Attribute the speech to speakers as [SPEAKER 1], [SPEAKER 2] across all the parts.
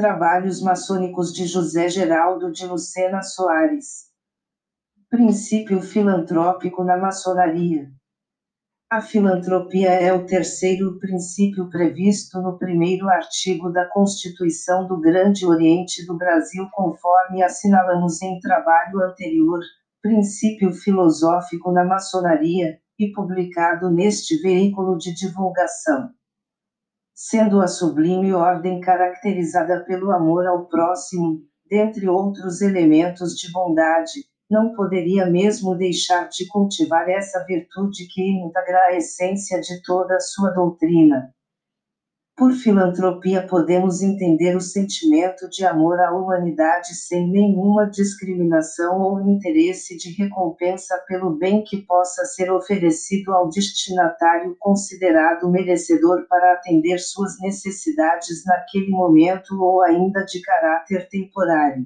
[SPEAKER 1] Trabalhos maçônicos de José Geraldo de Lucena Soares. Princípio filantrópico na maçonaria. A filantropia é o terceiro princípio previsto no primeiro artigo da Constituição do Grande Oriente do Brasil, conforme assinalamos em trabalho anterior, princípio filosófico na maçonaria, e publicado neste veículo de divulgação. Sendo a sublime ordem caracterizada pelo amor ao próximo, dentre outros elementos de bondade, não poderia mesmo deixar de cultivar essa virtude que integra a essência de toda a sua doutrina. Por filantropia podemos entender o sentimento de amor à humanidade sem nenhuma discriminação ou interesse de recompensa pelo bem que possa ser oferecido ao destinatário considerado merecedor para atender suas necessidades naquele momento ou ainda de caráter temporário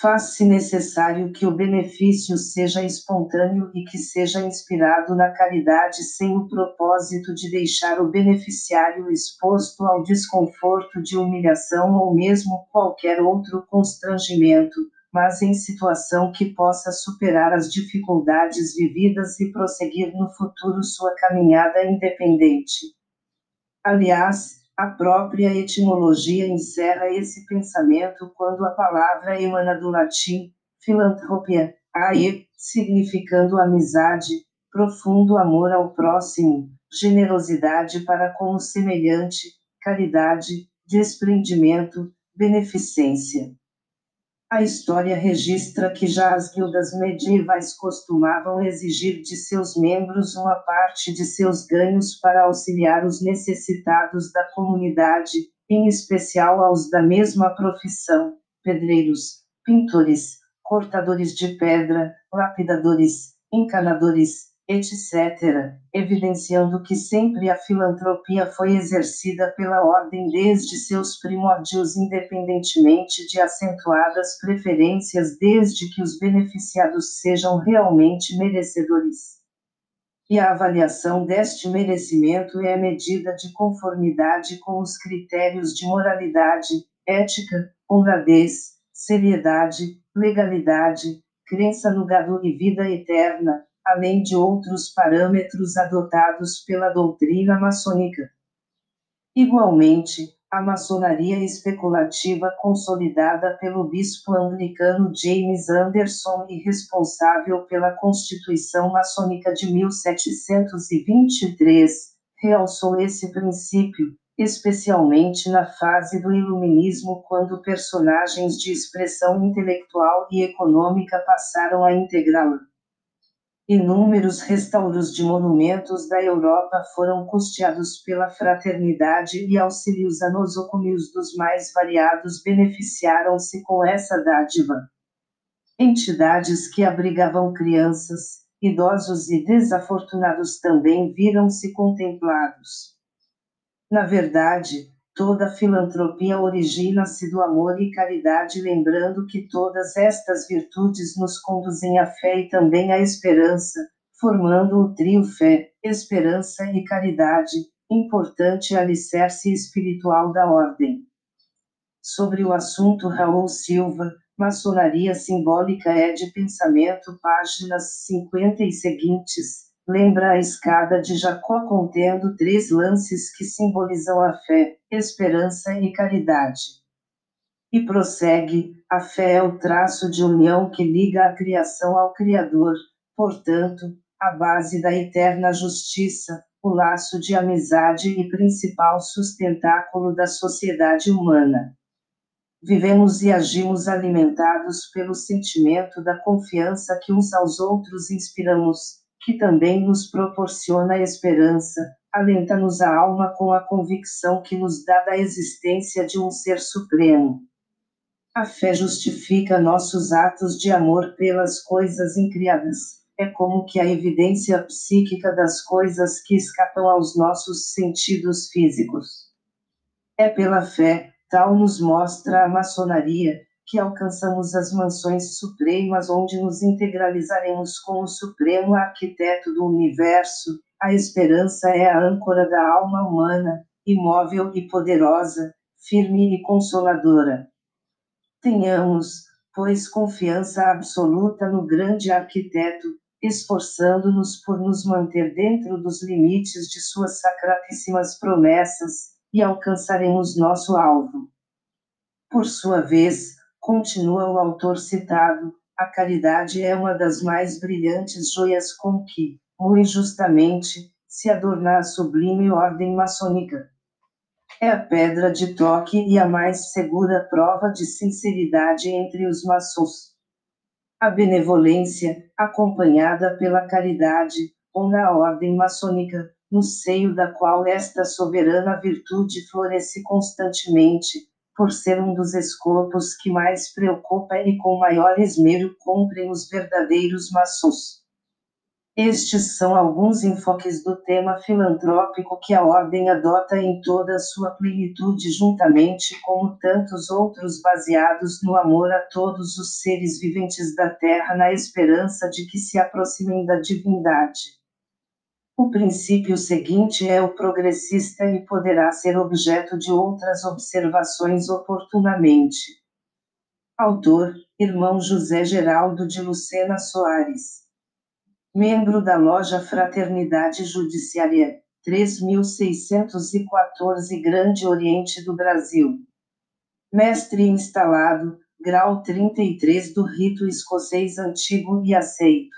[SPEAKER 1] faz-se necessário que o benefício seja espontâneo e que seja inspirado na caridade sem o propósito de deixar o beneficiário exposto ao desconforto de humilhação ou mesmo qualquer outro constrangimento, mas em situação que possa superar as dificuldades vividas e prosseguir no futuro sua caminhada independente. Aliás, a própria etimologia encerra esse pensamento quando a palavra emana do latim filantropia, ae, significando amizade, profundo amor ao próximo, generosidade para com o semelhante, caridade, desprendimento, beneficência. A história registra que já as guildas medievais costumavam exigir de seus membros uma parte de seus ganhos para auxiliar os necessitados da comunidade, em especial aos da mesma profissão: pedreiros, pintores, cortadores de pedra, lapidadores, encanadores, etc., evidenciando que sempre a filantropia foi exercida pela ordem desde seus primórdios, independentemente de acentuadas preferências, desde que os beneficiados sejam realmente merecedores. E a avaliação deste merecimento é medida de conformidade com os critérios de moralidade, ética, honradez, seriedade, legalidade, crença no gado e vida eterna, além de outros parâmetros adotados pela doutrina maçônica. Igualmente, a maçonaria especulativa consolidada pelo bispo anglicano James Anderson e responsável pela Constituição Maçônica de 1723, realçou esse princípio, especialmente na fase do Iluminismo, quando personagens de expressão intelectual e econômica passaram a integrá-la. Inúmeros restauros de monumentos da Europa foram custeados pela fraternidade e auxílios a nosocômios dos mais variados beneficiaram-se com essa dádiva. Entidades que abrigavam crianças, idosos e desafortunados também viram-se contemplados. Na verdade, Toda filantropia origina-se do amor e caridade, lembrando que todas estas virtudes nos conduzem à fé e também à esperança, formando o trio fé, esperança e caridade, importante alicerce espiritual da ordem. Sobre o assunto Raul Silva, Maçonaria Simbólica é de Pensamento, páginas 50 e seguintes lembra a escada de Jacó contendo três lances que simbolizam a fé, esperança e caridade. E prossegue: a fé é o traço de união que liga a criação ao Criador, portanto, a base da eterna justiça, o laço de amizade e principal sustentáculo da sociedade humana. Vivemos e agimos alimentados pelo sentimento da confiança que uns aos outros inspiramos, que também nos proporciona esperança, alenta-nos a alma com a convicção que nos dá da existência de um ser supremo. A fé justifica nossos atos de amor pelas coisas incriadas. É como que a evidência psíquica das coisas que escapam aos nossos sentidos físicos. É pela fé, tal nos mostra a maçonaria, que alcançamos as mansões supremas onde nos integralizaremos com o supremo arquiteto do universo. A esperança é a âncora da alma humana, imóvel e poderosa, firme e consoladora. Tenhamos, pois, confiança absoluta no grande arquiteto, esforçando-nos por nos manter dentro dos limites de suas sacratíssimas promessas, e alcançaremos nosso alvo. Por sua vez, continua o autor citado, a caridade é uma das mais brilhantes joias com que, muito justamente, se adorna a sublime ordem maçônica. É a pedra de toque e a mais segura prova de sinceridade entre os maçons. A benevolência, acompanhada pela caridade, ou na ordem maçônica, no seio da qual esta soberana virtude floresce constantemente, por ser um dos escopos que mais preocupa e com maior esmero cumprem os verdadeiros maçons. Estes são alguns enfoques do tema filantrópico que a Ordem adota em toda a sua plenitude, juntamente com tantos outros baseados no amor a todos os seres viventes da Terra, na esperança de que se aproximem da divindade. O princípio seguinte é o progressista e poderá ser objeto de outras observações oportunamente. Autor: Irmão José Geraldo de Lucena Soares. Membro da Loja Fraternidade Judiciária, 3614 Grande Oriente do Brasil. Mestre instalado, grau 33 do rito escocês antigo e aceito.